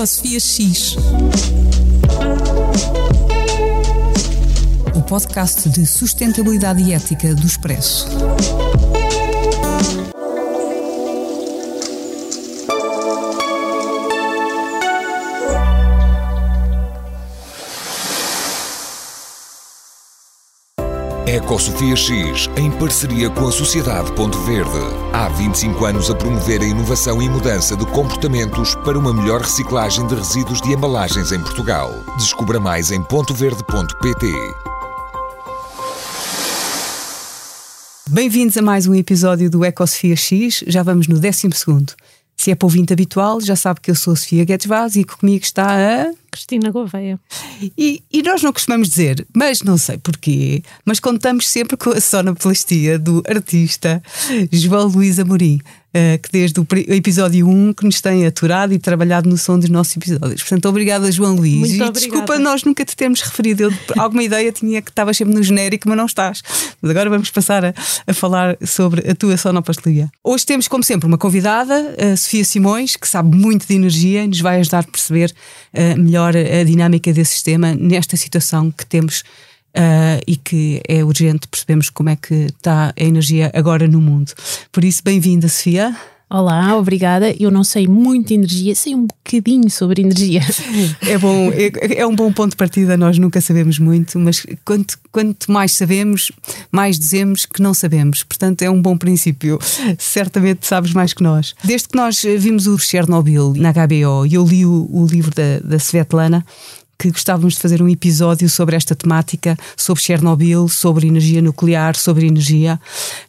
Ecosofia X. O podcast de sustentabilidade e ética do Expresso. Ecosofia X, em parceria com a Sociedade Ponto Verde. Há 25 anos a promover a inovação e mudança de comportamentos para uma melhor reciclagem de resíduos de embalagens em Portugal. Descubra mais em pontoverde.pt. Bem-vindos a mais um episódio do Ecosofia X. Já vamos no 12 segundo. Se é para ouvinte habitual, já sabe que eu sou a Sofia Guedes Vaz e que comigo está a. Cristina Gouveia. E, e, nós não costumamos dizer, mas não sei porquê, mas contamos sempre com a sonoplastia do artista João Luís Amorim. Uh, que desde o episódio 1 que nos tem aturado e trabalhado no som dos nossos episódios. Portanto, obrigada, João Luís. Muito e obrigada. desculpa nós nunca te termos referido. Eu, alguma ideia tinha que estavas sempre no genérico, mas não estás. Mas agora vamos passar a, a falar sobre a tua sonoplastia. Hoje temos, como sempre, uma convidada, a Sofia Simões, que sabe muito de energia e nos vai ajudar a perceber uh, melhor a dinâmica desse sistema nesta situação que temos Uh, e que é urgente percebemos como é que está a energia agora no mundo. Por isso, bem-vinda, Sofia. Olá, obrigada. Eu não sei muito de energia, sei um bocadinho sobre energia. É bom, é, é, um bom ponto de partida. Nós nunca sabemos muito, mas quanto, quanto mais sabemos, mais dizemos que não sabemos. Portanto, é um bom princípio. Certamente sabes mais que nós. Desde que nós vimos o Chernobyl na HBO e eu li o, o livro da, da Svetlana, que gostávamos de fazer um episódio sobre esta temática, sobre Chernobyl, sobre energia nuclear, sobre energia.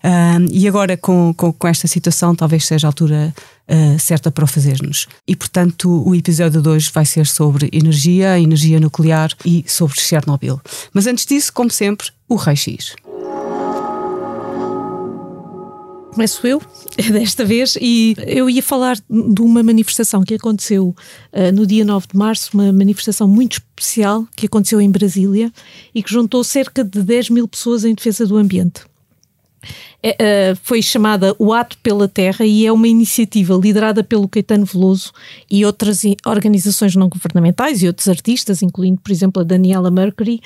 Um, e agora, com, com, com, esta situação, talvez seja a altura uh, certa para o fazermos. E, portanto, o episódio de hoje vai ser sobre energia, energia nuclear e sobre Chernobyl. Mas antes disso, como sempre, o Rei X começo eu, desta vez, e eu ia falar de uma manifestação que aconteceu uh, no dia 9 de março, uma manifestação muito especial que aconteceu em Brasília e que juntou cerca de 10 mil pessoas em defesa do ambiente. É, uh, foi chamada O Ato pela Terra e é uma iniciativa liderada pelo Caetano Veloso e outras organizações não governamentais e outros artistas, incluindo, por exemplo, a Daniela Mercury.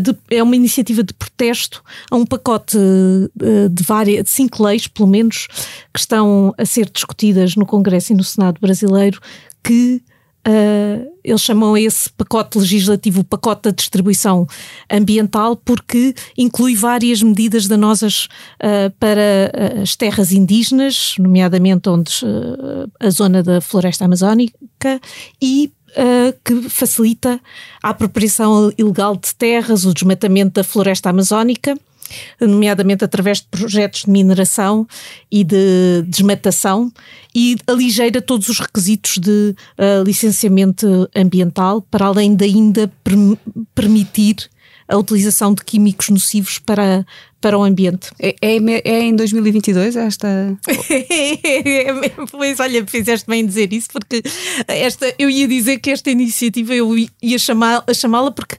De, é uma iniciativa de protesto a um pacote uh, de, várias, de cinco leis, pelo menos, que estão a ser discutidas no Congresso e no Senado brasileiro, que Uh, eles chamam esse pacote legislativo o pacote da distribuição ambiental porque inclui várias medidas danosas uh, para as terras indígenas, nomeadamente onde uh, a zona da floresta amazónica e que facilita a apropriação ilegal de terras, o desmatamento da floresta amazónica nomeadamente através de projetos de mineração e de desmatação, e aligeira todos os requisitos de uh, licenciamento ambiental, para além de ainda permitir a utilização de químicos nocivos para, para o ambiente. É, é, é em 2022 esta? pois olha, fizeste bem dizer isso, porque esta, eu ia dizer que esta iniciativa eu ia chamá-la chamá porque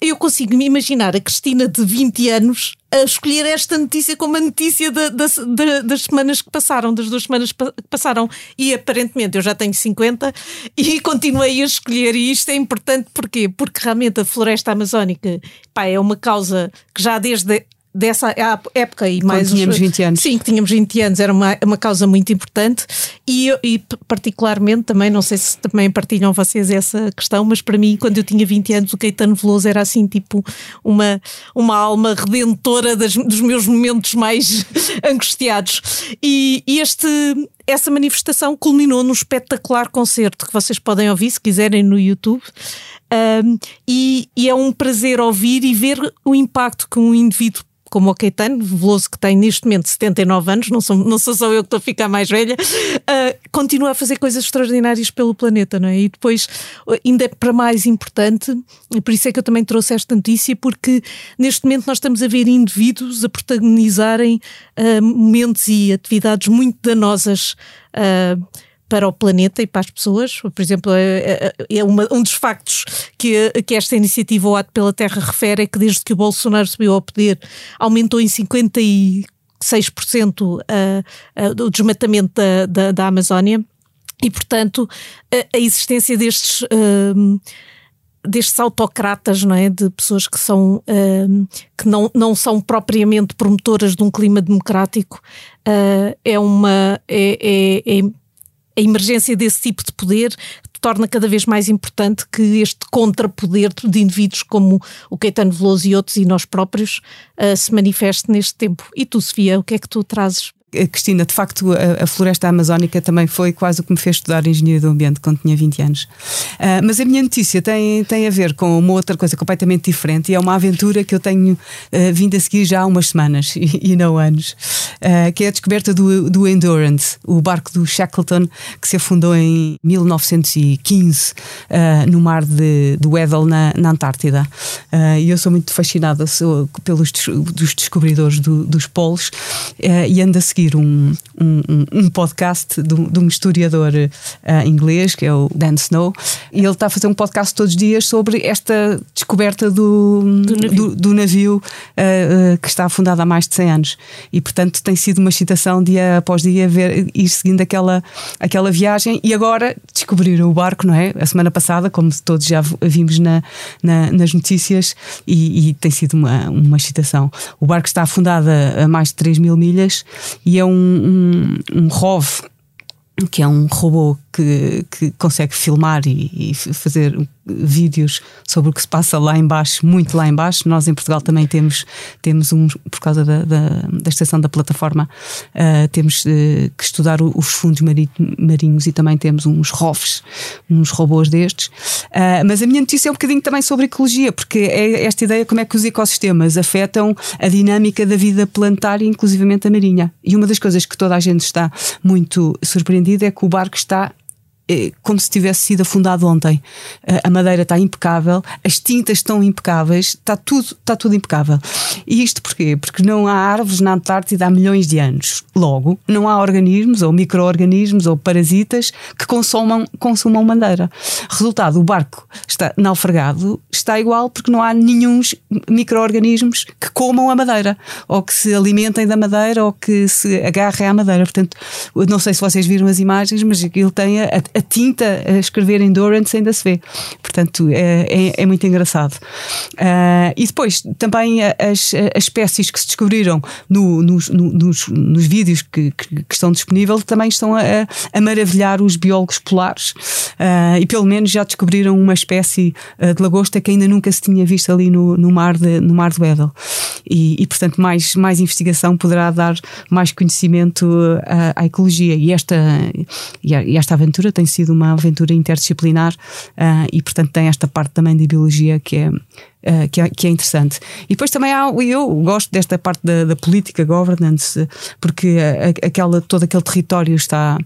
eu consigo me imaginar a Cristina de 20 anos a escolher esta notícia como a notícia das semanas que passaram, das duas semanas que passaram. E aparentemente eu já tenho 50 e continuei a escolher. E isto é importante porquê? Porque realmente a floresta amazónica pá, é uma causa que já desde dessa época e Quando mais tínhamos 20 anos. Sim, que tínhamos 20 anos, era uma, uma causa muito importante e, e particularmente também, não sei se também partilham vocês essa questão, mas para mim, quando eu tinha 20 anos, o Caetano Veloso era assim, tipo, uma, uma alma redentora das, dos meus momentos mais angustiados. E, e este, essa manifestação culminou num espetacular concerto que vocês podem ouvir se quiserem no YouTube. Um, e, e, é um prazer ouvir e ver o impacto que um indivíduo como o Caetano Veloso, que tem neste momento 79 anos, não sou, não sou só eu que estou a ficar mais velha, uh, continua a fazer coisas extraordinárias pelo planeta, não é? E depois, ainda é para mais importante, por isso é que eu também trouxe esta notícia, porque neste momento nós estamos a ver indivíduos a protagonizarem uh, momentos e atividades muito danosas. Uh, para o planeta e para as pessoas. Por exemplo, é, é, é uma, um dos factos que, que esta iniciativa O Ato pela Terra refere é que desde que o Bolsonaro subiu ao poder aumentou em 56% a, a, o desmatamento da, da, da Amazónia E, portanto, a, a existência destes. Uh, destes autocratas, não é? De pessoas que são uh, que não, não são propriamente promotoras de um clima democrático, uh, é uma é, é, é, a emergência desse tipo de poder torna cada vez mais importante que este contrapoder de indivíduos como o Caetano Veloso e outros e nós próprios uh, se manifeste neste tempo. E tu, Sofia, o que é que tu trazes Cristina, de facto, a, a, floresta amazónica também foi quase o que me fez estudar engenharia do ambiente quando tinha 20 anos. Uh, mas a minha notícia tem, tem a ver com uma outra coisa completamente diferente e é uma aventura que eu tenho uh, vindo a seguir já há umas semanas e, e não anos, uh, que é a descoberta do, do Endurance, o barco do Shackleton que se afundou em 1915 no mar de, do Weddell, na, na Antártida. E eu sou muito fascinada sou, pelos dos descobridores do, dos polos e ando a seguir seguir um, um, um podcast de, de, um historiador uh, inglês, que é o Dan Snow, e ele está a fazer um podcast todos os dias sobre esta descoberta do, do navio, do, do navio uh, uh, que está afundado há mais de 100 anos. E, portanto, tem sido uma excitação dia após dia ver, ir seguindo aquela, aquela viagem. E agora descobriram o barco, não é? A semana passada, como todos já vimos na, na nas notícias, e, e, tem sido uma, uma excitação. O barco está afundado a, a mais de 3 mil milhas e é um, um, um ROV que é um robô que, que consegue filmar e, e, fazer vídeos sobre o que se passa lá embaixo, muito lá embaixo. Nós em Portugal também temos, temos um, por causa da, da, da estação da plataforma, uh, temos uh, que estudar os fundos marinhos e também temos uns ROVs, uns robôs destes. Uh, mas a minha notícia é um bocadinho também sobre ecologia, porque é esta ideia como é que os ecossistemas afetam a dinâmica da vida planetária, inclusivamente a marinha. E uma das coisas que toda a gente está muito surpreendida é que o barco está como se tivesse sido afundado ontem. A madeira está impecável, as tintas estão impecáveis, está tudo, está tudo impecável. E isto porquê? Porque não há árvores na Antártida há milhões de anos. Logo, não há organismos ou micro-organismos ou parasitas que consumam, consumam madeira. Resultado, o barco está naufragado, está igual porque não há nenhum micro-organismos que comam a madeira ou que se alimentem da madeira ou que se agarrem à madeira. Portanto, não sei se vocês viram as imagens, mas aquilo tem a, a tinta a escrever Endurance ainda se vê. Portanto, é, é, é muito engraçado. Uh, e depois, também as, as espécies que se descobriram no, nos, no, nos, nos vídeos que, que, que, estão disponíveis também estão a, a maravilhar os biólogos polares. Uh, e pelo menos já descobriram uma espécie uh, de lagosta que ainda nunca se tinha visto ali no, no, mar, de, no mar do. E, e, portanto, mais, mais investigação poderá dar mais conhecimento à, à ecologia. E esta, e esta aventura tem sido uma aventura interdisciplinar uh, e, portanto, tem esta parte também de biologia que é, uh, que é, que é, interessante. E depois também há, eu gosto desta parte da, da política, governance, porque aquela, todo aquele território está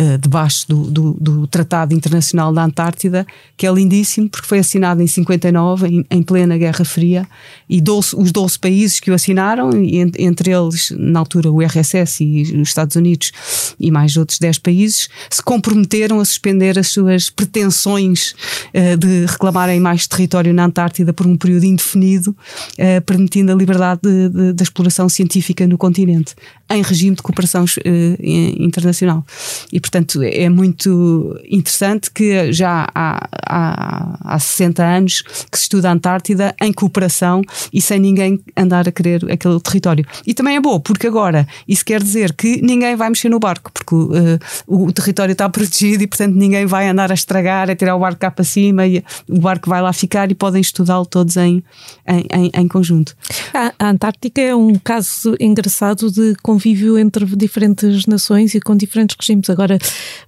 uh, debaixo do, do, do, Tratado Internacional da Antártida, que é lindíssimo, porque foi assinado em 59, em, em plena Guerra Fria, e 12, os 12 países que o assinaram, entre eles, na altura, o RSS e os Estados Unidos e mais outros 10 países, se comprometeram a suspender as suas pretensões uh, de reclamarem mais território na Antártida por um período indefinido, uh, permitindo a liberdade de, de, de exploração científica no continente, em regime de cooperação internacional. E, portanto, é muito interessante que já há, há, há 60 anos que se estuda a Antártida em cooperação e sem ninguém andar a querer aquele território. E também é bom, porque agora isso quer dizer que ninguém vai mexer no barco, porque uh, o território está protegido e, portanto, ninguém vai andar a estragar, a tirar o barco cá para cima e o barco vai lá ficar e podem estudá-lo todos em, em, em, em conjunto. A, Antártica é um caso engraçado de convívio entre diferentes nações e com diferentes regimes. Agora,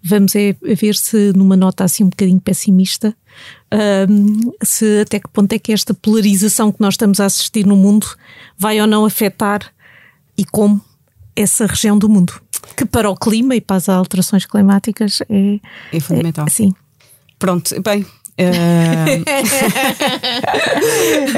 vamos é ver se numa nota assim um bocadinho pessimista, um, se até que ponto é que esta polarização que nós estamos a assistir no mundo vai ou não afetar e como essa região do mundo. Que para o clima e para as alterações climáticas é, é fundamental. É, sim. Pronto, bem, Uh...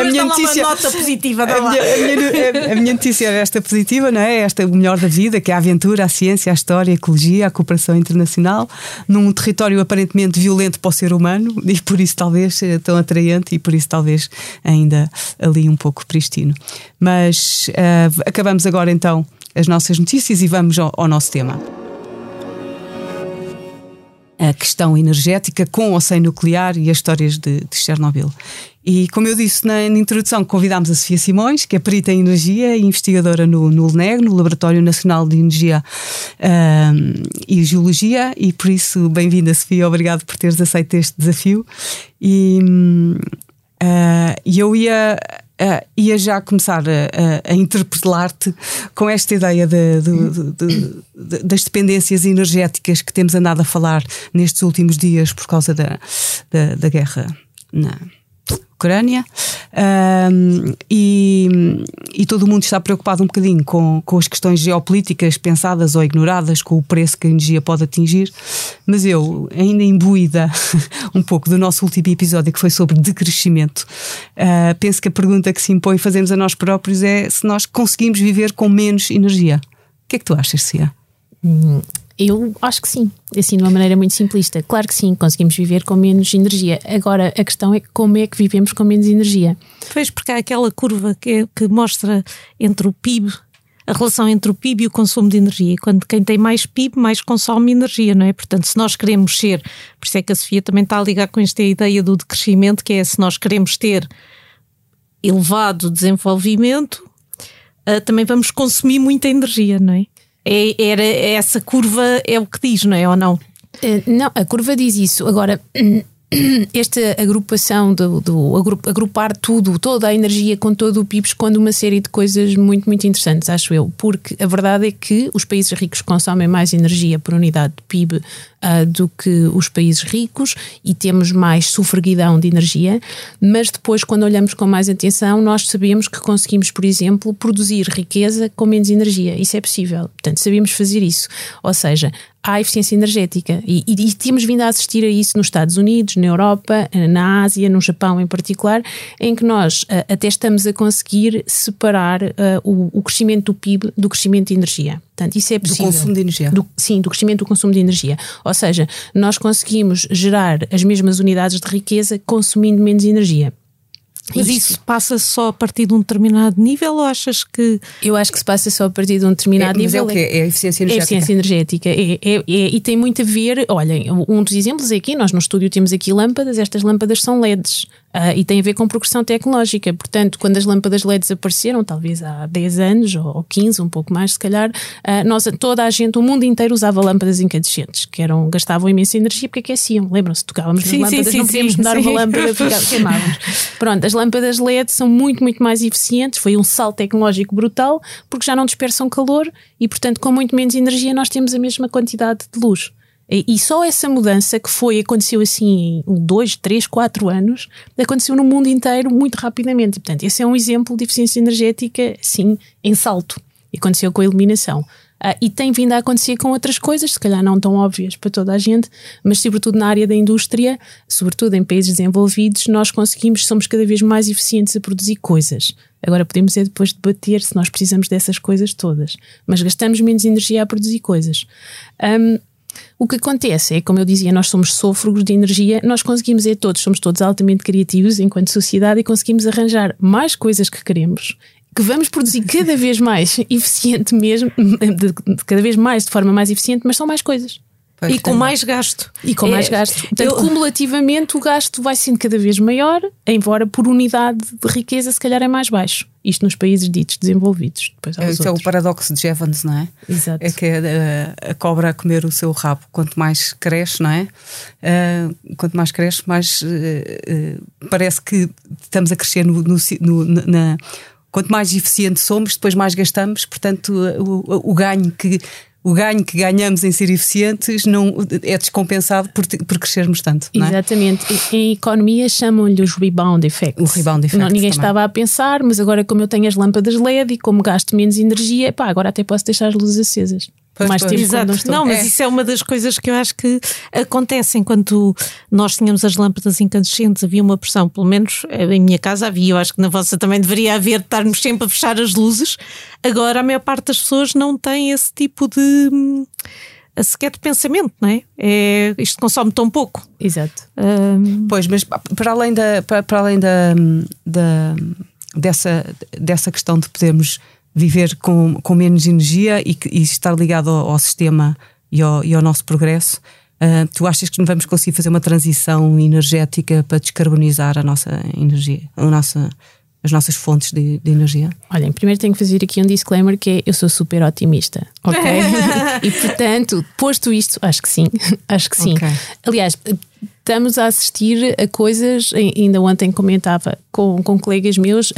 a minha notícia, uma nota positiva, a minha, a, minha, a minha, notícia é esta positiva, não é? Esta é o melhor da vida, que é a aventura, a ciência, a história, a ecologia, a cooperação internacional, num território aparentemente violento para o ser humano e por isso talvez seja tão atraente e por isso talvez ainda ali um pouco pristino. Mas uh, acabamos agora então as nossas notícias e vamos ao, ao nosso tema. A questão energética com ou sem nuclear e as histórias de, de Chernobyl. E como eu disse na, na, introdução, convidámos a Sofia Simões, que é perita em energia e investigadora no, no LNEG, no Laboratório Nacional de Energia um, e Geologia, e por isso, bem-vinda, Sofia, obrigado por teres aceito este desafio. E uh, eu ia Uh, ia já começar a, a, a interpelar-te com esta ideia de, de, de, das dependências energéticas que temos andado a falar nestes últimos dias por causa da, da, da guerra na Ucrânia um, e, e, todo o mundo está preocupado um bocadinho com, com as questões geopolíticas pensadas ou ignoradas, com o preço que a energia pode atingir, mas eu, ainda imbuída um pouco do nosso último episódio que foi sobre decrescimento, uh, penso que a pergunta que se impõe fazermos a nós próprios é se nós conseguimos viver com menos energia. O que é que tu achas, Cia? Hum, eu acho que sim, assim de uma maneira muito simplista. Claro que sim, conseguimos viver com menos energia. Agora a questão é como é que vivemos com menos energia. Pois, porque há aquela curva que, é, que mostra entre o PIB, a relação entre o PIB e o consumo de energia. Quando quem tem mais PIB, mais consome energia, não é? Portanto, se nós queremos ser, por isso é que a Sofia também está a ligar com esta ideia do decrescimento, que é se nós queremos ter elevado desenvolvimento, uh, também vamos consumir muita energia, não é? É, era essa curva é o que diz, não é ou não? Eh, não, a curva diz isso. Agora, esta agrupação do, do agrupar tudo, toda a energia com todo o PIB esconde uma série de coisas muito, muito interessantes, acho eu, porque a verdade é que os países ricos consomem mais energia por unidade de PIB uh, do que os países ricos e temos mais sufraguidão de energia, mas depois, quando olhamos com mais atenção, nós sabemos que conseguimos, por exemplo, produzir riqueza com menos energia. Isso é possível. Portanto, sabemos fazer isso. Ou seja, à eficiência energética. E, e, e, temos vindo a assistir a isso nos Estados Unidos, na Europa, na Ásia, no Japão em particular, em que nós uh, até estamos a conseguir separar uh, o, o, crescimento do PIB do crescimento de energia. Portanto, isso é possível. Do consumo de energia. Do, sim, do crescimento do consumo de energia. Ou seja, nós conseguimos gerar as mesmas unidades de riqueza consumindo menos energia. Mas isso, isso passa só a partir de um determinado nível ou achas que. Eu acho que se passa só a partir de um determinado é, nível. Mas é o quê? É a eficiência energética? É a eficiência energética. É, é, é, e tem muito a ver. Olhem, um dos exemplos é aqui, nós no estúdio temos aqui lâmpadas, estas lâmpadas são LEDs. Uh, e tem a ver com progressão tecnológica. Portanto, quando as lâmpadas LEDs apareceram, talvez há 10 anos ou 15, um pouco mais se calhar, uh, nós, toda a gente, o mundo inteiro usava lâmpadas incandescentes, que eram, gastavam imensa energia porque aqueciam. Lembram-se? Tocávamos sim, nas lâmpadas, sim, não podíamos mudar uma lâmpada porque queimávamos. Pronto, as lâmpadas LED são muito, muito mais eficientes. Foi um salto tecnológico brutal porque já não dispersam calor e, portanto, com muito menos energia nós temos a mesma quantidade de luz. E só essa mudança que foi, aconteceu assim em dois, três, quatro anos, aconteceu no mundo inteiro muito rapidamente. Portanto, esse é um exemplo de eficiência energética, sim, em salto. E aconteceu com a iluminação. Uh, e tem vindo a acontecer com outras coisas, se calhar não tão óbvias para toda a gente, mas sobretudo na área da indústria, sobretudo em países desenvolvidos, nós conseguimos, somos cada vez mais eficientes a produzir coisas. Agora podemos é depois debater se nós precisamos dessas coisas todas, mas gastamos menos energia a produzir coisas. Um, o que acontece é, como eu dizia, nós somos sôfragos de energia, nós conseguimos é todos, somos todos altamente criativos enquanto sociedade e conseguimos arranjar mais coisas que queremos que vamos produzir cada vez mais eficiente mesmo, cada vez mais de forma mais eficiente, mas são mais coisas. Pois e com mais gasto. E com é, mais gasto. Portanto, eu... cumulativamente o gasto vai sendo cada vez maior, embora por unidade de riqueza se calhar é mais baixo. Isto nos países ditos desenvolvidos. Depois Esse é o paradoxo de Evans, não é? Exato. É que é a, a, cobra a comer o seu rabo. Quanto mais cresce, não é? Uh, quanto mais cresce, mais uh, uh, parece que estamos a crescer no, no, no na, quanto mais eficiente somos, depois mais gastamos, portanto, o, o ganho que o ganho que ganhamos em ser eficientes não é descompensado por, por crescermos tanto. É? Exatamente. Em economia chamam-lhe os rebound effects. O rebound effect. Não, ninguém também. estava a pensar, mas agora, como eu tenho as lâmpadas LED e como gasto menos energia, pá, agora até posso deixar as luzes acesas. Pois, mais pois. tempo Exato. Não, mas é. isso é uma das coisas que eu acho que acontece enquanto nós tínhamos as lâmpadas incandescentes, havia uma pressão, pelo menos eh, em minha casa havia, eu acho que na vossa também deveria haver, estarmos sempre a fechar as luzes. Agora a maior parte das pessoas não tem esse tipo de hum, sequer de pensamento, não é? é isto consome tão pouco. Exato. Um... Pois, mas para além da, para, para além da, da dessa, dessa questão de podermos viver com, com menos energia e, e estar ligado ao, ao sistema e ao, e ao, nosso progresso. Uh, tu achas que vamos conseguir fazer uma transição energética para descarbonizar a nossa energia, a nossa, as nossas fontes de, de, energia? Olhem, primeiro tenho que fazer aqui um disclaimer que é eu sou super otimista, ok? e portanto, posto isto, acho que sim, acho que sim. Okay. Aliás, estamos a assistir a coisas, ainda ontem comentava com, com colegas meus, uh,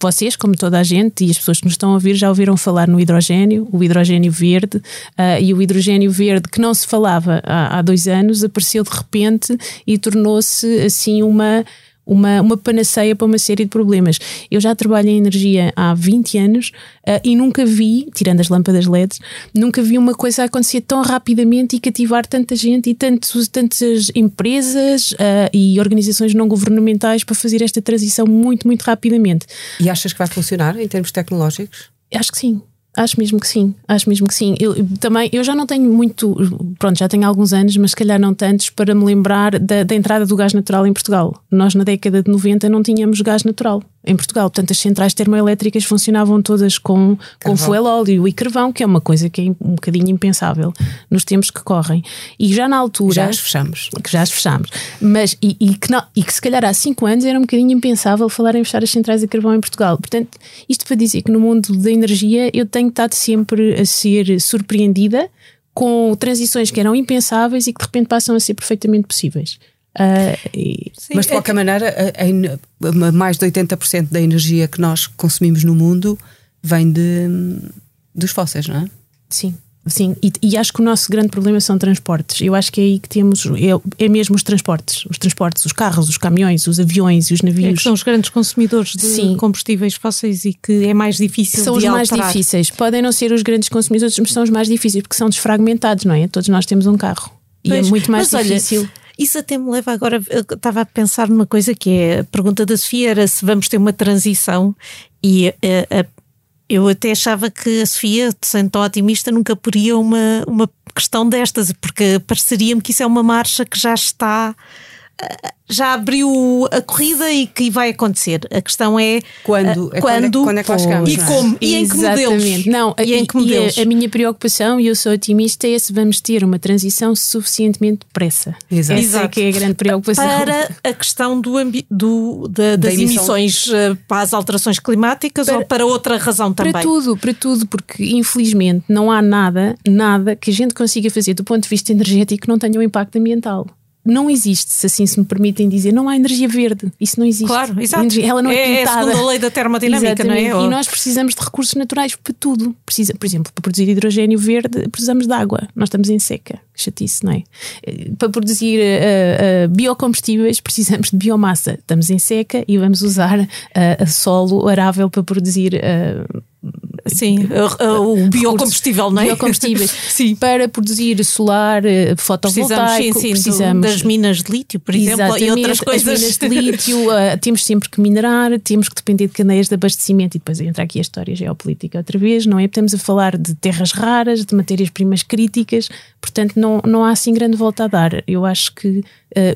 vocês, como toda a gente, e as pessoas que nos estão a ouvir, já ouviram falar no hidrogênio, o hidrogênio verde, uh, e o hidrogênio verde que não se falava há, há dois anos, apareceu de repente e tornou-se assim uma uma, uma panaceia para uma série de problemas. Eu já trabalho em energia há 20 anos uh, e nunca vi, tirando as lâmpadas LEDs, nunca vi uma coisa acontecer tão rapidamente e cativar tanta gente e tantos, tantas empresas uh, e organizações não governamentais para fazer esta transição muito, muito rapidamente. E achas que vai funcionar em termos tecnológicos? Acho que sim. Acho mesmo que sim, acho mesmo que sim. Eu, também, eu já não tenho muito, pronto, já tenho alguns anos, mas se calhar não tantos, para me lembrar da, da entrada do gás natural em Portugal. Nós, na década de 90, não tínhamos gás natural em Portugal. Portanto, as centrais termoelétricas funcionavam todas com, com fuel óleo e carvão, que é uma coisa que é um bocadinho impensável nos tempos que correm. E já na altura. Já as fechamos. Que já as fechamos. Mas, e, e, que não, e que se calhar há cinco anos era um bocadinho impensável falar em fechar as centrais de carvão em Portugal. Portanto, isto para dizer que no mundo da energia eu tenho estado sempre a ser surpreendida com transições que eram impensáveis e que de repente passam a ser perfeitamente possíveis. Uh, e, Sim, mas de qualquer é que... maneira, a, a, mais de 80% da energia que nós consumimos no mundo vem de, dos fósseis, não é? Sim. Sim, e, e, acho que o nosso grande problema são transportes. Eu acho que é aí que temos, é, é mesmo os transportes. Os transportes, os carros, os caminhões, os aviões e os navios. É são os grandes consumidores de Sim. combustíveis fósseis e que é mais difícil São os mais difíceis. Podem não ser os grandes consumidores, mas são os mais difíceis porque são desfragmentados, não é? Todos nós temos um carro. E é muito mais mas difícil. Olha, isso até me leva agora, eu estava a pensar numa coisa que é a pergunta da Sofia era se vamos ter uma transição e a, eh, a, eu até achava que a Sofia, sendo tão otimista, nunca poria uma, uma questão destas, porque pareceria-me que isso é uma marcha que já está já abriu a corrida e que vai acontecer. A questão é quando, é quando, quando, é, que lá chegamos, e é? como e em que modelos. Não, e, em que modelos. E a, a, minha preocupação, e eu sou otimista, é se vamos ter uma transição suficientemente depressa. Exato. Essa é que é a grande preocupação. Para a questão do, do da, das da emissões eh, para as alterações climáticas para, ou para outra razão também? Para tudo, para tudo, porque infelizmente não há nada, nada que a gente consiga fazer do ponto de vista energético que não tenha um impacto ambiental não existe, se assim se me permitem dizer, não há energia verde. Isso não existe. Claro, exato. Ela não é, é pintada. É a segunda lei da termodinâmica, Exatamente. não é? E nós precisamos de recursos naturais para tudo. Precisa, por exemplo, para produzir hidrogênio verde, precisamos de água. Nós estamos em seca. Chatice, não é? Eh, para produzir uh, uh, biocombustíveis, precisamos de biomassa. Estamos em seca e vamos usar uh, solo arável para produzir Sim, o biocombustível, não é? Biocombustíveis. sim. Para produzir solar, eh, fotovoltaico, precisamos, sim, sim, precisamos das minas de lítio, por exemplo, Exatamente, e outras coisas. As minas de lítio, uh, temos sempre que minerar, temos que depender de caneias de abastecimento e depois entra aqui a história geopolítica outra vez, não é? Estamos a falar de terras raras, de matérias-primas críticas, portanto não, não há assim grande volta a dar. Eu acho que uh,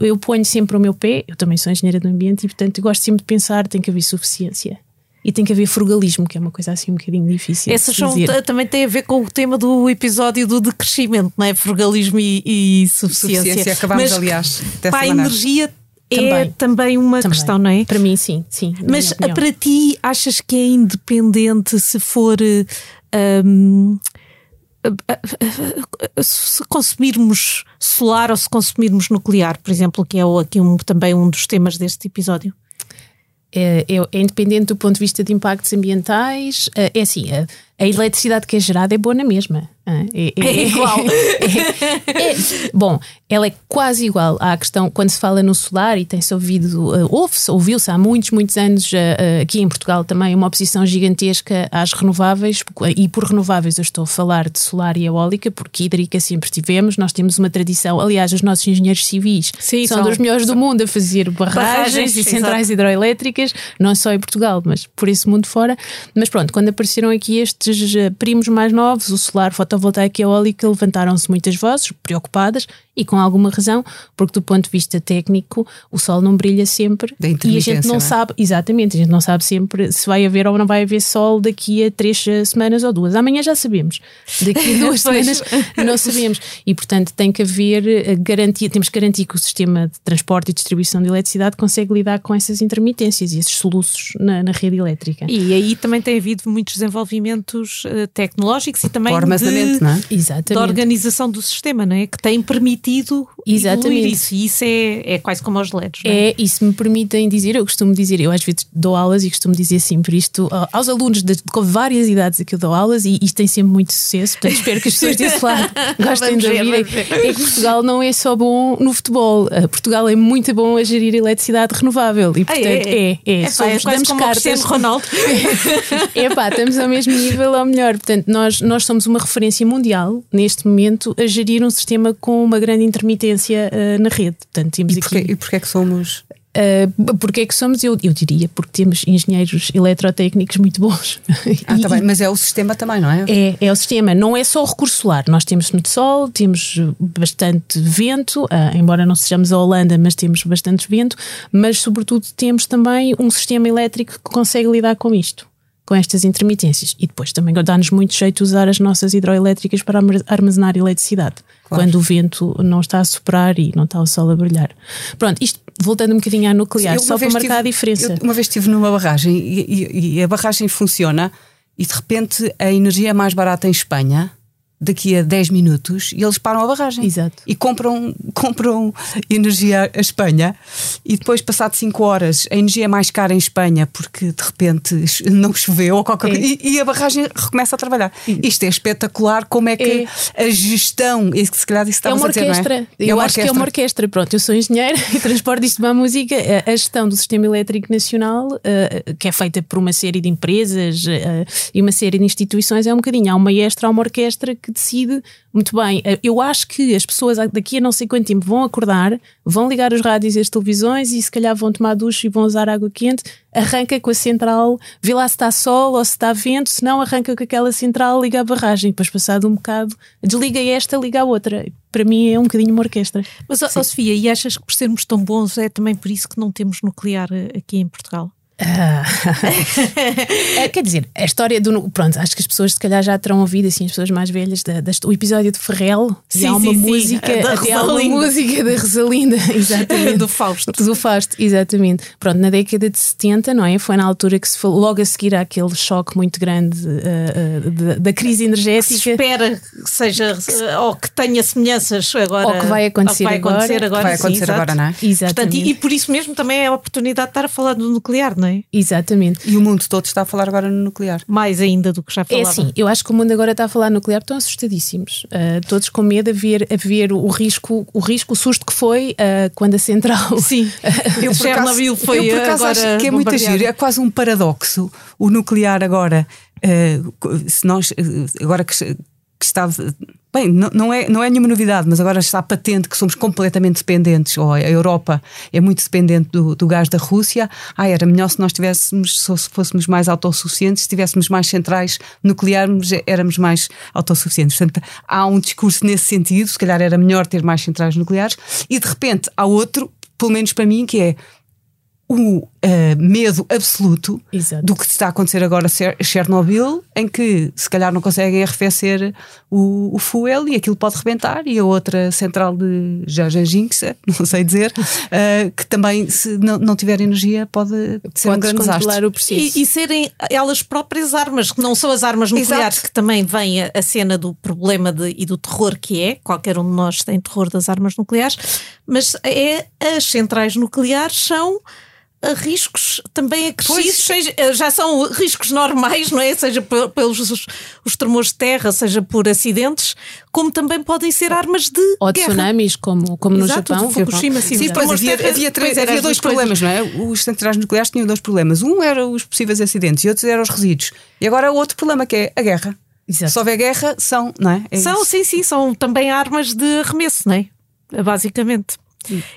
eu ponho sempre o meu pé, eu também sou engenheira do ambiente e portanto gosto sempre de pensar, tem que haver suficiência e tem que haver frugalismo, que é uma coisa assim um bocadinho difícil. Essas são, também tem a ver com o tema do episódio do decrescimento, não é? Frugalismo e, e suficiência. suficiência. Acabámos, Mas, aliás, para a energia é também, também uma também. questão, não é? Para mim, sim, sim. Mas para ti, achas que é independente se for. Um, se consumirmos solar ou se consumirmos nuclear, por exemplo, que é aqui um, também um dos temas deste episódio? É, é, independente do ponto de vista de impactos ambientais. É, é assim, a, eletricidade que é gerada é boa na mesma. É, é, é igual. É, bom, ela é quase igual à questão quando se fala no solar e tem-se ouvido, uh, ouve-se, ouviu-se há muitos, muitos anos uh, uh, aqui em Portugal também uma oposição gigantesca às renováveis e por renováveis eu estou a falar de solar e eólica porque hídrica sempre tivemos, nós temos uma tradição, aliás os nossos engenheiros civis Sim, são, são, dos melhores do mundo a fazer barragens, barragens e centrais exato. hidroelétricas, não só em Portugal, mas por esse mundo fora. Mas pronto, quando apareceram aqui estes primos mais novos, o solar, fotovoltaica e eólica, levantaram-se muitas vozes preocupadas E com alguma razão, porque do ponto de vista técnico, o sol não brilha sempre Da e a gente não não é? sabe, exatamente, a gente não sabe sempre se vai haver ou não vai haver sol daqui a três eh, semanas ou duas. Amanhã já sabemos. Daqui a duas semanas não sabemos. E portanto tem que haver eh, garantia, temos que garantir que o sistema de transporte e distribuição de eletricidade consegue lidar com essas intermitências e esses soluços na, na rede elétrica. E aí também tem havido muitos desenvolvimentos eh, tecnológicos e também de, não é? da Exatamente. organização do sistema, não é? Que tem permitido Exatamente. evoluir isso. E isso é, é quase como aos LEDs, é? É, e se me permitem dizer, eu costumo dizer, eu às vezes dou aulas e costumo dizer sempre isto ah, aos alunos de, com várias idades a que eu dou aulas e isto tem sempre muito sucesso, portanto espero que as pessoas desse lado gostem de ouvir. É que Portugal não é só bom no futebol, Ah, Portugal é muito bom a gerir eletricidade renovável e portanto é, é, é, somos, quase damos como cartas. Ronaldo. Epá, estamos ao mesmo nível ou melhor. Portanto, nós, nós somos uma referência mundial neste momento a gerir um sistema com uma grande intermitência ah, na rede. Portanto, temos E aqui. porquê, e porquê é que somos. Uh, porque é que somos, eu, eu diria, porque temos engenheiros eletrotécnicos muito bons. Ah, E- tá bem, mas é o sistema também, não é? é, é o sistema, não é só o recurso solar. Nós temos muito sol, temos bastante vento, ah, embora não sejamos a Holanda, mas temos bastante vento, mas sobretudo temos também um sistema elétrico que consegue lidar com isto, com estas intermitências. E depois também dá-nos muito jeito usar as nossas hidroelétricas para arma- armazenar eletricidade. Claro. Quando o vento não está a soprar e não está o sol a brilhar. Pronto, isto voltando um bocadinho à nuclear, só para marcar a tive- diferença. eu uma vez estive numa barragem e, e- e a barragem funciona e de repente a energia é mais barata em Espanha daqui a 10 minutos e eles param a barragem Exato. e compram, compram energia a Espanha e depois passado 5 horas a energia é mais cara em Espanha porque de repente não choveu ou qualquer É. coisa e, e a barragem recomeça a trabalhar. Isto é espetacular como é que a gestão, e se calhar isso É estavas uma a dizer, não orquestra. é? Eu acho que é uma orquestra. Pronto, eu sou engenheira e transporto isto para a música. A- gestão do Sistema Elétrico Nacional, eh, que é feita por uma série de empresas eh, e uma série de instituições, é um bocadinho. Há uma maestra, há uma orquestra que decide muito bem. Eh, Eu acho que as pessoas daqui a não sei quanto tempo vão acordar, vão ligar os rádios e as televisões e se calhar vão tomar duche e vão usar água quente. Arranca com a central, vê lá se está sol ou se está vento, se não, arranca com aquela central, liga a barragem. Depois, passado um bocado, desliga esta, liga a outra. Para mim é um bocadinho uma orquestra. Mas, ó, Sofia, e achas que por sermos tão bons é também por isso que não temos nuclear eh, aqui em Portugal? É, quer dizer, a história do. Pronto, acho que as pessoas se calhar já terão ouvido, assim, as pessoas mais velhas, da, da- o episódio de Ferrel. e Sim, há uma sim, sim, música, da até há uma Rosalinda. música da Rosalinda, exatamente. Do Fausto. Do Fausto, exatamente. Pronto, na década de 70, não é? Foi na altura que se falou, logo a seguir àquele choque muito grande eh, eh, da- da crise Se energética. espera que seja ou que tenha semelhanças agora Ou que vai acontecer que vai agora. acontecer agora, Vai sim, acontecer exato. agora, não é? Exatamente. Portanto, e, e por isso mesmo também é a oportunidade de estar a falar do nuclear, não é? Exatamente. E o mundo todo está a falar agora no nuclear. Mais ainda do que já É falava. assim, eu acho que o mundo agora está a falar nuclear, estão assustadíssimos. Ah, todos com medo a ver, a ver o risco, o risco, o susto que foi ah, quando a central. Sim, Eu, por acaso- Chernobyl foi eu, por acaso, agora acho que é muito giro. É quase um paradoxo. O nuclear agora, eh, se nós, agora que, que está. Bem, não, é, não é nenhuma novidade, mas agora está patente que somos completamente dependentes, ou a Europa é muito dependente do, do gás da Rússia. Ah, era melhor se nós tivéssemos, se fôssemos mais autossuficientes, se tivéssemos mais centrais nucleares, éramos mais autossuficientes. Portanto, há um discurso nesse sentido, se calhar era melhor ter mais centrais nucleares, e de repente há outro, pelo menos para mim, que é o eh, medo absoluto Exato. do que está a acontecer agora em Chernobyl, em que se calhar não conseguem arrefecer o, o fuel e aquilo pode rebentar, e a outra central de Jajanjinx, não sei dizer, eh, que também, se não, não tiver energia, pode ser um Pode grande descontrolar desastre. o processo. E, e serem elas próprias armas, que não são as armas nucleares, Exato. que também vem a, a cena do problema de- e do terror que é. Qualquer um de nós tem terror das armas nucleares, mas é as centrais nucleares são a riscos também acrescidos, seja- já são riscos normais, não é? Seja pe- pelos os, os tremores de terra, seja por acidentes, como também podem ser armas de Ou de guerra. tsunamis, como, como no Exato, Japão. de Fukushima, sim. Sim, Os pois havia, terra, havia, três- havia dois coisas. problemas, não é? Os centrais nucleares tinham dois problemas. Um era os possíveis acidentes e outro era os resíduos. E agora há outro problema que é a guerra. Exato. Se houver guerra, são, não é? É São, isso. sim, sim, são também armas de arremesso, não é? Basicamente.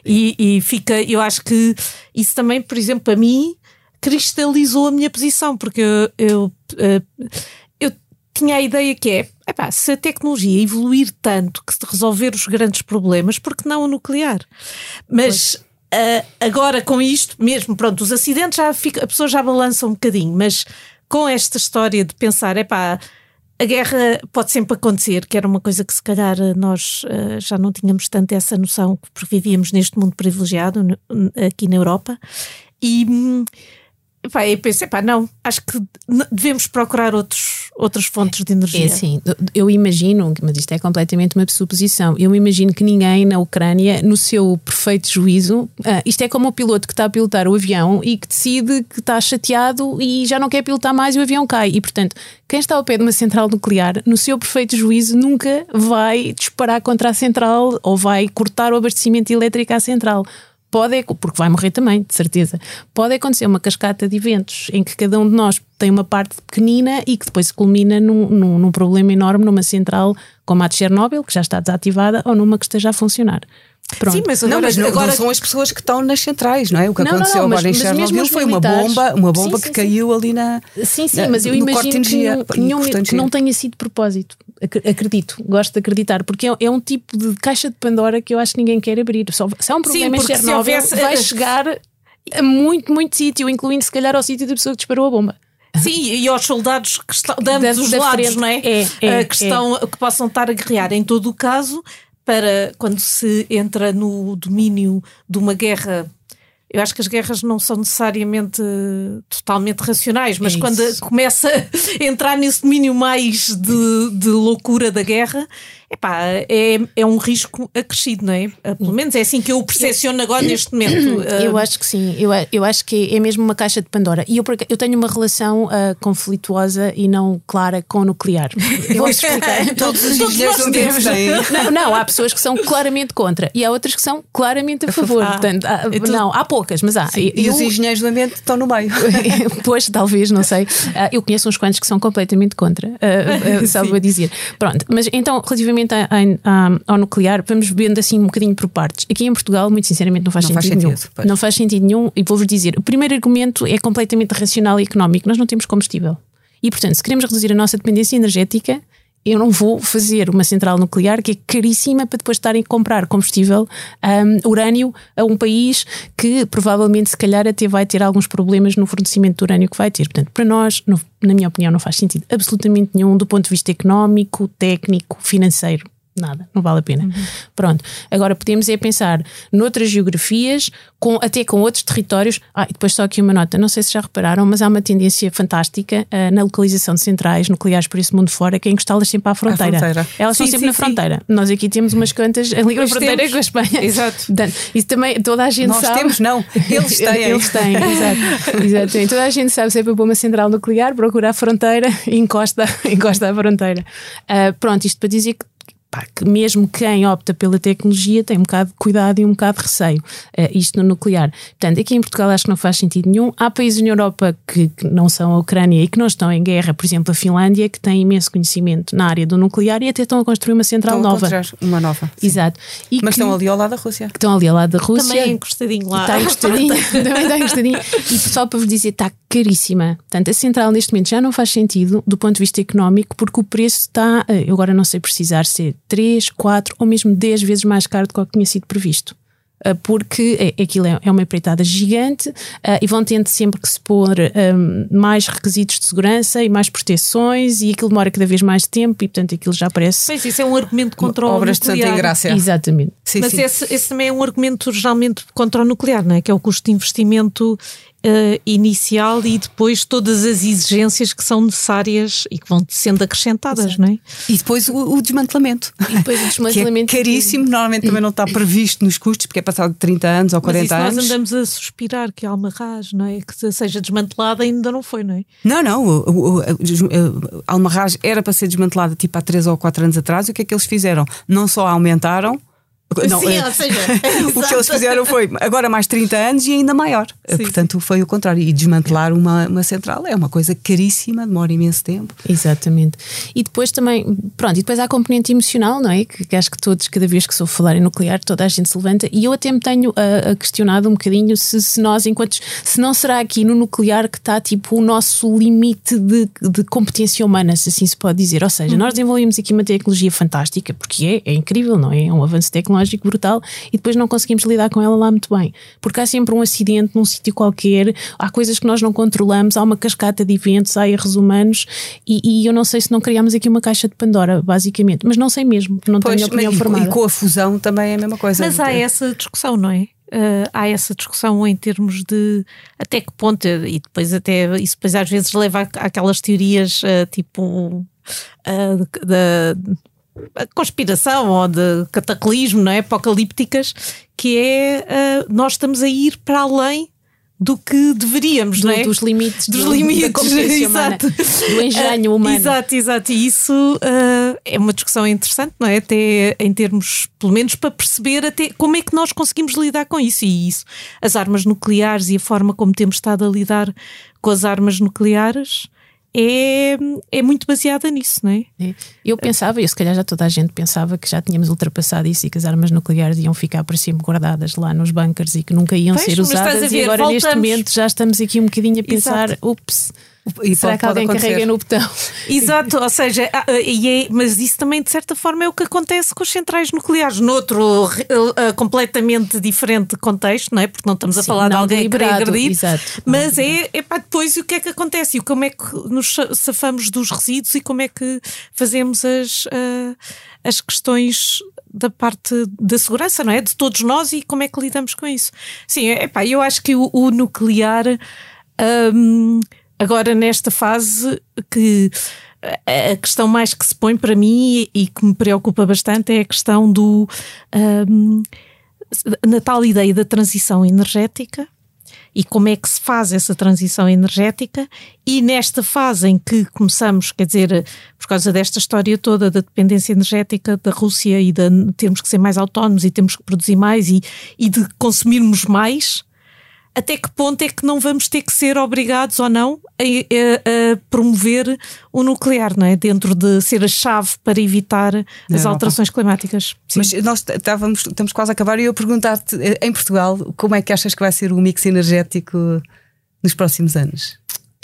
E, e fica, eu acho que isso também, por exemplo, para mim, cristalizou a minha posição, porque eu, eu, eh, eu tinha a ideia que é, epá, se a tecnologia evoluir tanto que se resolver os grandes problemas, por que não o nuclear? Mas uh, agora com isto, mesmo, pronto, os acidentes já fica, a pessoa já balança um bocadinho, mas com esta história de pensar, epá, a guerra pode sempre acontecer, que era uma coisa que se calhar nós uh, já não tínhamos tanto essa noção, porque vivíamos neste mundo privilegiado aqui na Europa. E hum, Pá, eu pensei, pá, não, acho que devemos procurar outros, outras fontes de energia. É assim, eu imagino, mas isto é completamente uma suposição, eu imagino que ninguém na Ucrânia, no seu perfeito juízo, ah, isto é como o piloto que está a pilotar o avião e que decide que está chateado e já não quer pilotar mais e o avião cai. E, portanto, quem está ao pé de uma central nuclear, no seu perfeito juízo, nunca vai disparar contra a central ou vai cortar o abastecimento elétrico à central pode, porque vai morrer também, de certeza, pode acontecer uma cascata de eventos em que cada um de nós tem uma parte pequenina e que depois culmina num, num, num problema enorme numa central como a de Chernobyl, que já está desativada, ou numa que esteja a funcionar. Pronto. Sim, mas agora, não, mas agora... não são as pessoas que estão nas centrais, não é? O que não, aconteceu não, não, agora mas, em Chernobyl foi uma bomba, uma bomba sim, que sim, caiu sim. ali na. Sim, sim, na, mas eu imagino que, nenhum, que não tenha sido de propósito. Acredito, gosto de acreditar, porque é, é, um tipo de caixa de Pandora que eu acho que ninguém quer abrir. Só, se há um problema em Chernobyl, houvesse... vai chegar a muito, muito sítio, incluindo se calhar ao sítio da pessoa que disparou a bomba. Sim, e aos soldados que estão de ambos os lados, não é? É, é, que, estão, é. que possam estar a guerrear. Em todo o caso, para quando se entra no domínio de uma guerra. Eu acho que as guerras não são necessariamente totalmente racionais, mas é quando começa a entrar nesse domínio mais de, de loucura da guerra, epá, é, é um risco acrescido, não é? Ah, pelo menos é assim que eu o percepciono agora neste momento. Eu ah, acho que sim, eu, eu acho que é mesmo uma caixa de Pandora. E eu, eu tenho uma relação uh, conflituosa e não clara com o nuclear. Vou explicar. Todos os engenheiros não, não, não, há pessoas que são claramente contra e há outras que são claramente a favor. Ah, Portanto, há, então, não, há poucas, mas há. Sim, e os engenheiros do ambiente estão no meio. pois, talvez, não sei. Uh, eu conheço uns quantos que são completamente contra, uh, uh, salvo a dizer. Pronto, mas então, relativamente relativamente a, a, a, ao nuclear, vamos vendo assim um bocadinho por partes. Aqui em Portugal, muito sinceramente, não faz, não sentido, faz sentido nenhum. Não faz sentido nenhum. E vou-vos dizer: o primeiro argumento é completamente racional e económico. Nós não temos combustível. E, portanto, se queremos reduzir a nossa dependência energética, eu não vou fazer uma central nuclear que é caríssima para depois estarem a comprar combustível um, urânio a um país que provavelmente, se calhar, até vai ter alguns problemas no fornecimento de urânio que vai ter. Portanto, para nós, na minha opinião, não faz sentido absolutamente nenhum do ponto de vista económico, técnico, financeiro nada, não vale a pena. Uhum. Pronto. Agora podemos é pensar noutras geografias, com, até com outros territórios. Ah, e depois só aqui uma nota, não sei se já repararam, mas há uma tendência fantástica uh, na localização de centrais nucleares por esse mundo fora, que é encostá-las sempre à fronteira. fronteira. Elas sim, estão sempre sim, na fronteira. Sim. Nós aqui temos umas quantas ali na fronteira temos. com a Espanha. Exato. isso também toda a gente Nós sabe. Nós temos, não. Eles têm. Eles têm, exato. Exatamente. Toda a gente sabe se é para uma central nuclear, procura a fronteira e encosta, encosta à fronteira. Uh, pronto, isto para dizer que pá, que mesmo quem opta pela tecnologia tem um bocado de cuidado e um bocado de receio, uh, isto no nuclear. Portanto, aqui em Portugal acho que não faz sentido nenhum. Há países na Europa que, que, não são a Ucrânia e que não estão em guerra, por exemplo, a Finlândia, que tem imenso conhecimento na área do nuclear e até estão a construir uma central estão nova. uma nova. Sim. Exato. E Mas que, estão ali ao lado da Rússia. estão ali ao lado da Rússia. Também é encostadinho lá. Está encostadinho. também está encostadinho. E só para vos dizer, está caríssima. Portanto, a central neste momento já não faz sentido do ponto de vista económico, porque o preço está, eh, eu agora não sei precisar, ser 3, 4 quatro ou mesmo dez vezes mais caro do que o que tinha sido previsto ah, porque é, aquilo é, é uma empreitada gigante uh, e vão tendo sempre que se pôr um, mais requisitos de segurança e mais proteções e aquilo demora cada vez mais tempo e portanto aquilo já parece... Pois isso é um argumento contra o Obras nuclear. de Santa Ingrácia. Exatamente. Sim, Mas sim. Esse, esse, também é um argumento geralmente contra o nuclear, não é? que é o custo de investimento uh, inicial e depois todas as exigências que são necessárias e que vão sendo acrescentadas, Exato. não é? E depois o, o desmantelamento. E depois o desmantelamento. que é caríssimo, normalmente também não está previsto nos custos, porque é passado de 30 anos ou 40 Mas isso anos. Nós andamos a suspirar que a Almarraz, não é? Que seja desmantelada ainda não foi, não é? Não, não. O, o, o, a Almarraz era para ser desmantelada tipo há 3 ou 4 anos atrás e o que é que eles fizeram? Não só aumentaram Não, Sim, eh, ou seja, o que eles fizeram foi agora mais 30 anos e ainda maior. Sim, Portanto, foi o contrário. E desmantelar uma, uma central é uma coisa caríssima, demora imenso tempo. Exatamente. E depois também, pronto, e depois há a componente emocional, não é? Que, que acho que todos, cada vez que sou falar em nuclear, toda a gente se levanta. E eu até me tenho a, a questionado um bocadinho se, se nós, enquanto. Se não será aqui no nuclear que está tipo o nosso limite de, de competência humana, se assim se pode dizer. Ou seja, nós desenvolvemos aqui uma tecnologia fantástica, porque é, é incrível, não é? É um avanço tecnológico brutal e depois não conseguimos lidar com ela lá muito bem. Porque há sempre um acidente num sítio qualquer, há coisas que nós não controlamos, há uma cascata de eventos, há erros humanos e, e eu não sei se não criámos aqui uma caixa de Pandora, basicamente. Mas não sei mesmo, não Pois, tenho opinião mas- e, formada. e com a fusão também é a mesma coisa. Mas há essa discussão, não é? Ah, há essa discussão em termos de até que ponto, e depois até isso depois às vezes leva àquelas teorias ah, tipo ah, de- da conspiração ou de cataclismo, não é? Apocalípticas, que é ah, nós estamos a ir para além do que deveríamos, Do- não é? dos limites, dos do- limites, exato. do engenho Ah, humano. Exato, exato. E isso ah, é uma discussão interessante, não é? Até em termos, pelo menos para perceber até como é que nós conseguimos lidar com isso. E isso, as armas nucleares e a forma como temos estado a lidar com as armas nucleares é, é muito baseada nisso, não é? É. Eu pensava, e se calhar já toda a gente pensava que já tínhamos ultrapassado isso e que as armas nucleares iam ficar para sempre guardadas lá nos bunkers e que nunca iam Pois, ser usadas. ver, e agora, neste voltamos. momento, já estamos aqui um bocadinho a pensar: ups, E será pode- que alguém pode carrega acontecer. no botão? Exato, ou seja, ah, ah, e é- mas isso também de certa forma é o que acontece com as centrais nucleares, noutro ah, completamente diferente contexto, não é? Porque não estamos a Sim, falar de alguém deliberado, agredir, exato. mas é, é pá, depois o que é que acontece e como é que nos sa- safamos dos resíduos e como é que fazemos as, ah, as questões da parte da segurança, não é? De todos nós e como é que lidamos com isso. Sim, é pá, eu acho que o, o nuclear. hum, agora nesta fase que a a questão mais que se põe para mim e que me preocupa bastante é a questão do hum, na tal ideia da transição energética e como é que se faz essa transição energética. E nesta fase em que começamos, quer dizer, por causa desta história toda da dependência energética da Rússia e de termos que ser mais autónomos e temos que produzir mais e, e de consumirmos mais, até que ponto é que não vamos ter que ser obrigados ou não a, a- a promover o nuclear, não é? Dentro de ser a chave para evitar as Europa. alterações climáticas. Sim. Mas nós estávamos, estamos quase a acabar e eu perguntar-te, eh, em Portugal, como é que achas que vai ser o mix energético nos próximos anos?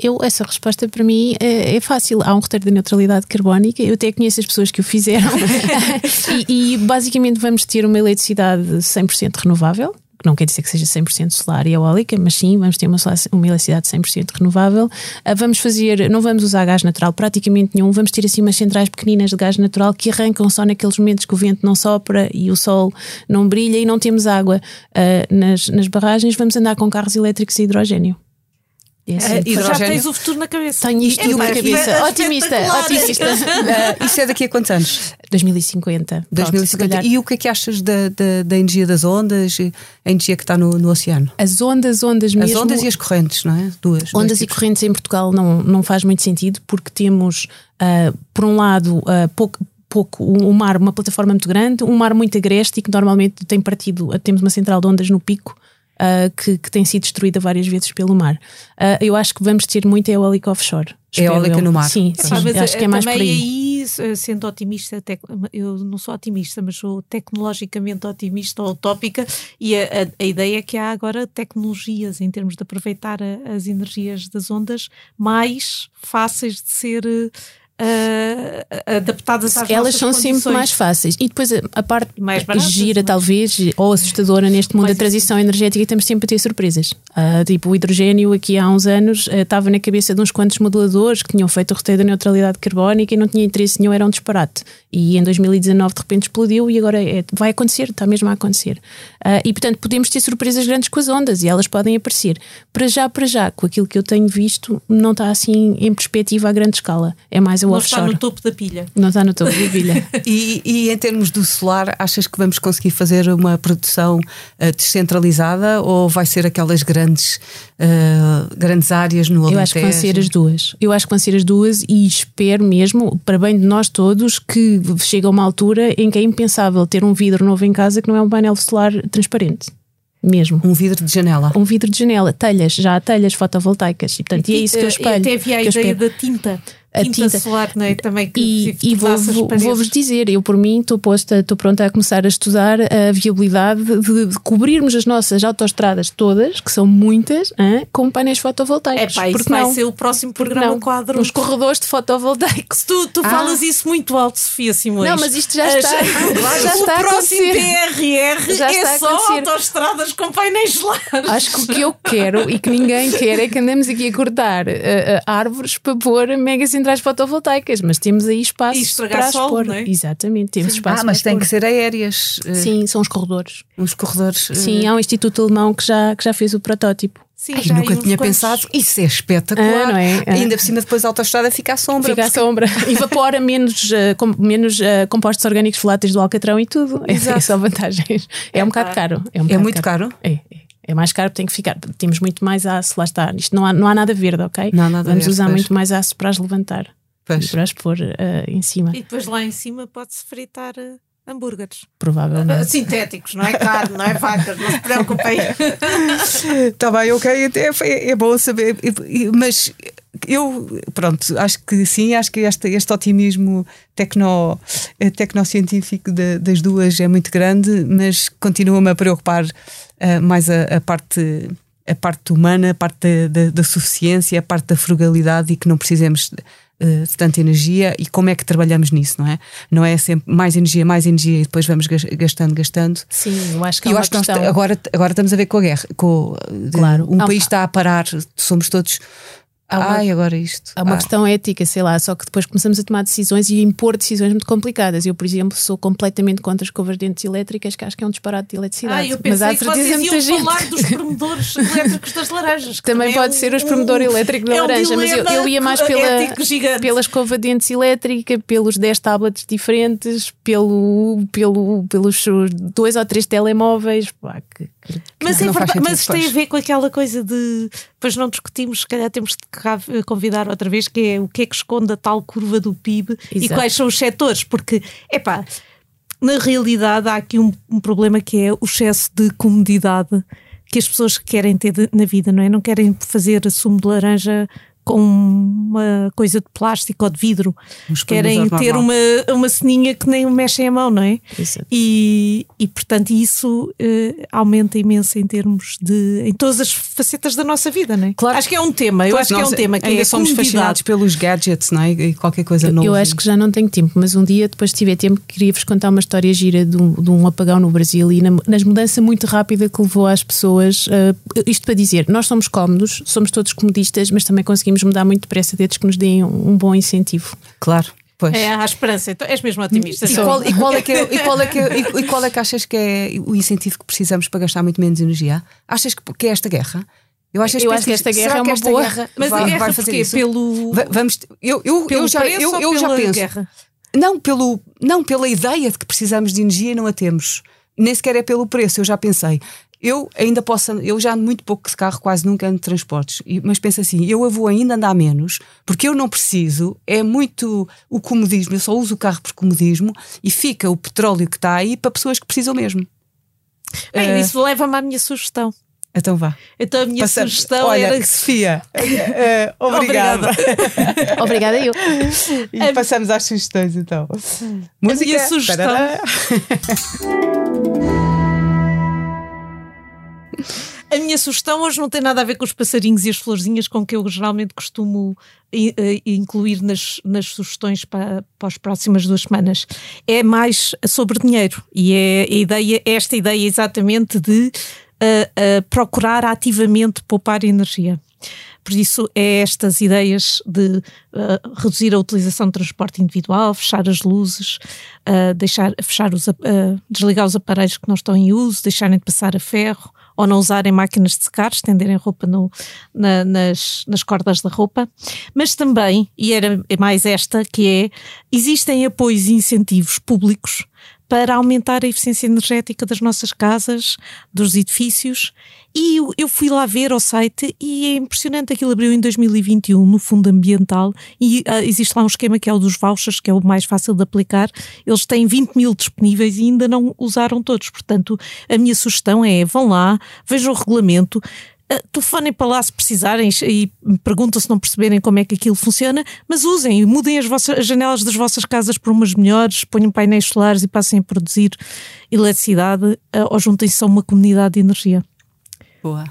Eu, essa resposta para mim é, é fácil. Há um roteiro de neutralidade carbónica, eu até conheço as pessoas que o fizeram, e, e basicamente vamos ter uma eletricidade 100% renovável. Que Não quer dizer que seja 100% solar e eólica, mas sim, vamos ter uma, uma eletricidade 100% renovável. Ah, Vamos fazer, não vamos usar gás natural praticamente nenhum, vamos ter assim umas centrais pequeninas de gás natural que arrancam só naqueles momentos que o vento não sopra e o sol não brilha e não temos água ah, nas, nas barragens. Vamos andar com carros elétricos e hidrogênio. É assim. Ah, já tens o futuro na cabeça. Tenho isto É na cabeça. é Otimista, espetacular. otimista. Ah, isso é daqui a quantos anos? 2050. Pronto, se 2050. calhar. E o que é que achas da, da, da energia das ondas, e a energia que está no, no oceano? As ondas, ondas mesmo. As ondas e as correntes, não é? Duas. Ondas e tipos. correntes em Portugal não, não faz muito sentido porque temos, ah, por um lado, ah, pouco. Pouco, o mar, uma plataforma muito grande, um mar muito agreste e que normalmente tem partido. Temos uma central de ondas no pico ah, que, que tem sido destruída várias vezes pelo mar. Ah, eu acho que vamos ter muita eólica offshore. Eólica eu. no mar. Sim, Sim, sim, mas, acho que é eh, mais por também aí. eh, sendo otimista, tec- eu não sou otimista, mas sou tecnologicamente otimista ou utópica, e a, a- a ideia é que há agora tecnologias em termos de aproveitar a- as energias das ondas mais fáceis de ser eh, adaptadas às Elas são sempre condições. mais fáceis. E depois a, a parte mais baratas, gira, mas- talvez, ou assustadora neste mundo Mais da transição energética, estamos sempre a ter surpresas. Ah, tipo, o hidrogênio, aqui há uns anos, ah, estava na cabeça de uns quantos modeladores que tinham feito o roteiro da neutralidade carbónica e não tinha interesse nenhum, era um disparate. E em 2019, de repente, explodiu e agora é- vai acontecer, está mesmo a acontecer. Ah, e, portanto, podemos ter surpresas grandes com as ondas e elas podem aparecer. Para já, para já, com aquilo que eu tenho visto, não está assim em perspectiva a grande escala. É mais a não offshore. está no topo da pilha. Não está no topo da pilha. E, e em termos do solar, achas que vamos conseguir fazer uma produção uh, descentralizada ou vai ser aquelas grandes, uh, grandes áreas no Alentejo? Eu acho que vão ser as duas. Eu acho que vão ser as duas e espero mesmo, para bem de nós todos, que chega uma altura em que é impensável ter um vidro novo em casa que não é um painel solar transparente. Mesmo. Um vidro de janela. Um vidro de janela, telhas, já há telhas fotovoltaicas. E, portanto, e é isso que eu espelho. E até havia a ideia espero. da tinta. A tinta, tinta. solar, não é? Também que E, e vou- tornasse as vou- vou-vos dizer, eu por mim estou posta, estou pronta a começar a estudar a viabilidade de, de cobrirmos as nossas autoestradas todas, que são muitas, hã, com painéis É fotovoltaicos. pá, isso Porque vai não? ser o próximo programa não? quadro. Nos corredores de fotovoltaicos. Tu, tu Ah. falas isso muito alto, Sofia Simões. Não, mas isto já está- já está a o próximo. PRR Já está é só autoestradas com painéis solares. Acho que o que eu quero e que ninguém quer é que andemos aqui a cortar eh, eh, árvores para pôr mega centrais fotovoltaicas, mas temos aí espaço E para as solo, pôr. não é? Exatamente, temos espaço Ah, mas para tem que ser aéreas. eh, Sim, são os corredores. Uns corredores. eh, Sim, há um instituto alemão que já, que já fez o protótipo. Sim, Ai, já nunca tinha quantos- pensado. Isso é espetacular. Ah, não é? Ah. Ainda por cima, depois a autoestrada fica à sombra. Fica à porque- sombra. Evapora menos, eh, com- menos eh, compostos orgânicos voláteis do alcatrão e tudo. É, Exato. é só vantagens. É um bocado caro. um É muito caro? É, é. É mais caro, tem que ficar. Temos muito mais aço, lá está. Isto não há, não há nada verde, ok? Não há nada Vamos verde, usar pois. muito mais aço para as levantar Pois. e para as pôr eh, em cima, E depois lá em cima pode-se fritar eh, hambúrgueres. provavelmente. Sintéticos, não é carne, não é vacas, não se preocupem. Está bem, ok, até é, é bom saber, mas eu, pronto, acho que sim, acho que este, este otimismo tecno, eh, tecnocientífico de- das duas é muito grande, mas continua-me a preocupar eh, mais a, a parte. A parte humana, a parte da, da- da suficiência, a parte da frugalidade e que não precisemos eh, de tanta energia e como é que trabalhamos nisso, não é? Não é sempre mais energia, mais energia e depois vamos gas- gastando, gastando. Sim, eu acho que é eu uma acho que nós agora, agora estamos a ver com a guerra. Com, de- Claro. Um Há- país está a parar, somos todos. Há uma- Ai, agora isto. Há uma Ah. questão ética, sei lá, só que depois começamos a tomar decisões e a impor decisões muito complicadas. Eu, por exemplo, sou completamente contra as escovas de dentes elétricas, que acho que é um disparate de eletricidade. Ah, eu Mas há pensei que certeza vocês iam gente. falar dos promotores elétricos das laranjas. que Também é pode um- ser o espremedor um- elétrico da é um laranja, mas eu, eu ia mais pela, pela escova de dentes elétrica, pelos 10 tablets diferentes, pelo, pelo, pelos dois ou três telemóveis. Pá, que- que- Mas, Não é verdade, mas tem a ver com aquela coisa de. Depois não discutimos, se calhar temos de convidar outra vez, que é o que é que esconde a tal curva do PIB e Exato. quais são os setores, porque, epá, na realidade há aqui um, um problema que é o excesso de comodidade que as pessoas querem ter de- na vida, não é? Não querem fazer sumo de laranja com uma coisa de plástico ou de vidro. Querem ter normal. uma, uma ceninha que nem mexem a mão, não é? Exato. E, e portanto isso eh, aumenta imenso em termos de em todas as facetas da nossa vida, não é? Claro. Acho que é um tema, eu Pois, acho que é nós um tema que ainda é somos comodidade. fascinados pelos gadgets, não é? E qualquer coisa Eu, nova. eu acho que já não tenho tempo, mas um dia, depois de tiver tempo, queria-vos contar uma história gira de um, de um apagão no Brasil e na, nas mudança muito rápida que levou às pessoas. uh, isto para dizer, nós somos cómodos, somos todos comodistas, mas também conseguimos mudar muito depressa desde que nos deem um, um bom incentivo. Claro, pois. É, há esperança. Então, és mesmo otimista. E qual, e, qual é que é, e, qual é que é- e- e qual é que achas que é o incentivo que precisamos para gastar muito menos energia? Achas que, que é esta guerra? Eu acho, Eu acho que esta será guerra é uma boa. guerra Mas vai, a guerra vai fazer isso? Pelo, Va- Vamos, eu, eu, pelo eu já, eu, ou eu já penso. guerra? Não, pelo, não pela ideia de que precisamos de energia e não a temos. Nem sequer é pelo preço, eu já pensei. Eu ainda posso, eu já ando muito pouco de carro, quase nunca ando de transportes, mas penso assim, eu vou ainda andar menos, porque eu não preciso, é muito o comodismo, eu só uso o carro por comodismo e fica o petróleo que está aí para pessoas que precisam mesmo. Bem, Eh, isso leva-me à minha sugestão. Então vá. Então a minha Passa- sugestão Olha, era. Sofia, eh, obrigada. Obrigada, eu. e passamos às sugestões então. Música. minha sugestão-. A minha sugestão hoje não tem nada a ver com os passarinhos e as florzinhas com que eu geralmente costumo i- eh, incluir nas, nas sugestões para, para as próximas duas semanas. É mais sobre dinheiro e é a ideia, esta ideia exatamente de eh, eh, procurar ativamente poupar energia. Por isso, é estas ideias de eh, reduzir a utilização de transporte individual, fechar as luzes, eh, deixar, fechar os, eh, desligar os aparelhos que não estão em uso, deixarem de passar a ferro, ou não usarem máquinas de secar, estenderem roupa no, na, nas, nas cordas da roupa. Mas também, e era mais esta, que é, existem apoios e incentivos públicos para aumentar a eficiência energética das nossas casas, dos edifícios. E eu fui lá ver ao site e é impressionante. Aquilo abriu em 2021 no Fundo Ambiental e uh, existe lá um esquema que é o dos vouchers, que é o mais fácil de aplicar. Eles têm 20 mil disponíveis e ainda não usaram todos. Portanto, a minha sugestão é: vão lá, vejam o regulamento, telefonem para lá se precisarem e perguntam se não perceberem como é que aquilo funciona, mas usem, mudem as, vossas, as janelas das vossas casas por umas melhores, ponham painéis solares e passem a produzir eletricidade uh, ou juntem-se a uma comunidade de energia. Boa.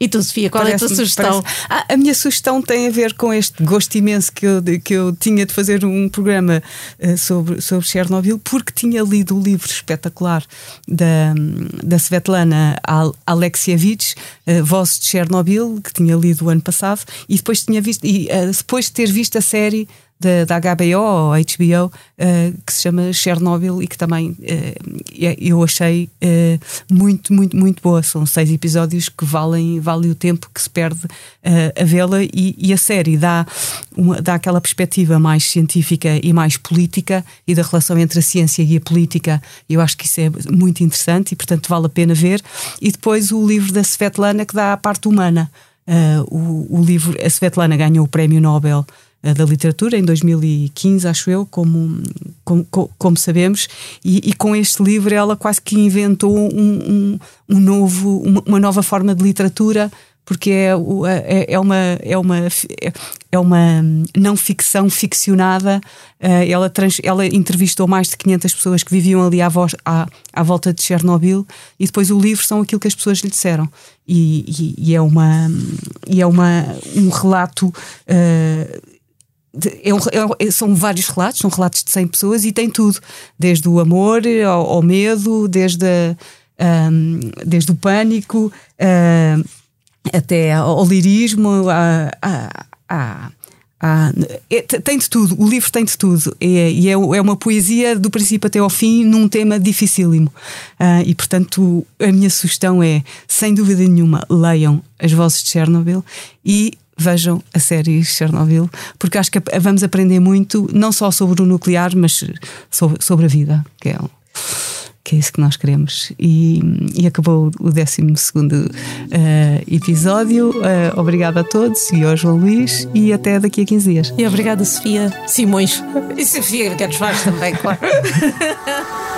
E tu, Sofia, qual parece, é a tua sugestão? Ah, a minha sugestão tem a ver com este gosto imenso que eu, que eu tinha de fazer um programa uh, sobre, sobre Chernobyl, porque tinha lido o livro espetacular da, da Svetlana Alexievich, uh, Vozes de Chernobyl, que tinha lido o ano passado, e depois tinha visto, e uh, depois de ter visto a série da, da HBO ou HBO uh, que se chama Chernobyl e que também uh, eu achei uh, muito, muito, muito boa. São seis episódios que valem, valem o tempo que se perde a vê-la e, e, a série dá, uma, dá aquela perspectiva mais científica e mais política e da relação entre a ciência e a política. Eu acho que isso é muito interessante e, portanto, vale a pena ver. E depois o livro da Svetlana que dá a parte humana. o, o livro, a Svetlana ganhou o Prémio Nobel eh, da literatura em 2015, acho eu, como, como, como sabemos, e, e, com este livro ela quase que inventou um, um, um novo, uma, nova forma de literatura. Porque é, é, é, uma, é, uma, é uma não ficção ficcionada. Eh, ela, trans, ela entrevistou mais de 500 pessoas que viviam ali à, voz, à, à volta de Chernobyl e depois o livro são aquilo que as pessoas lhe disseram. E, e, e é, uma, e é uma, um relato. Uh, é um, é, são vários relatos, são relatos de 100 pessoas e tem tudo, desde o amor ao, ao medo, desde, a, um, desde o pânico até ao lirismo, a, a, a é, tem de tudo, o livro tem de tudo, é, e é, é, uma poesia do princípio até ao fim num tema dificílimo. Ah, e portanto, a minha sugestão é, sem dúvida nenhuma, leiam As Vozes de Chernobyl e vejam a série Chernobyl, porque acho que vamos aprender muito, não só sobre o nuclear, mas sobre, sobre a vida, que é, que é isso que nós queremos. E, e acabou o 12 uh, episódio. Uh, obrigada a todos e ao João Luís, e até daqui a 15 dias. E obrigada, Sofia Simões. E Sofia Guedes Vaz também, claro.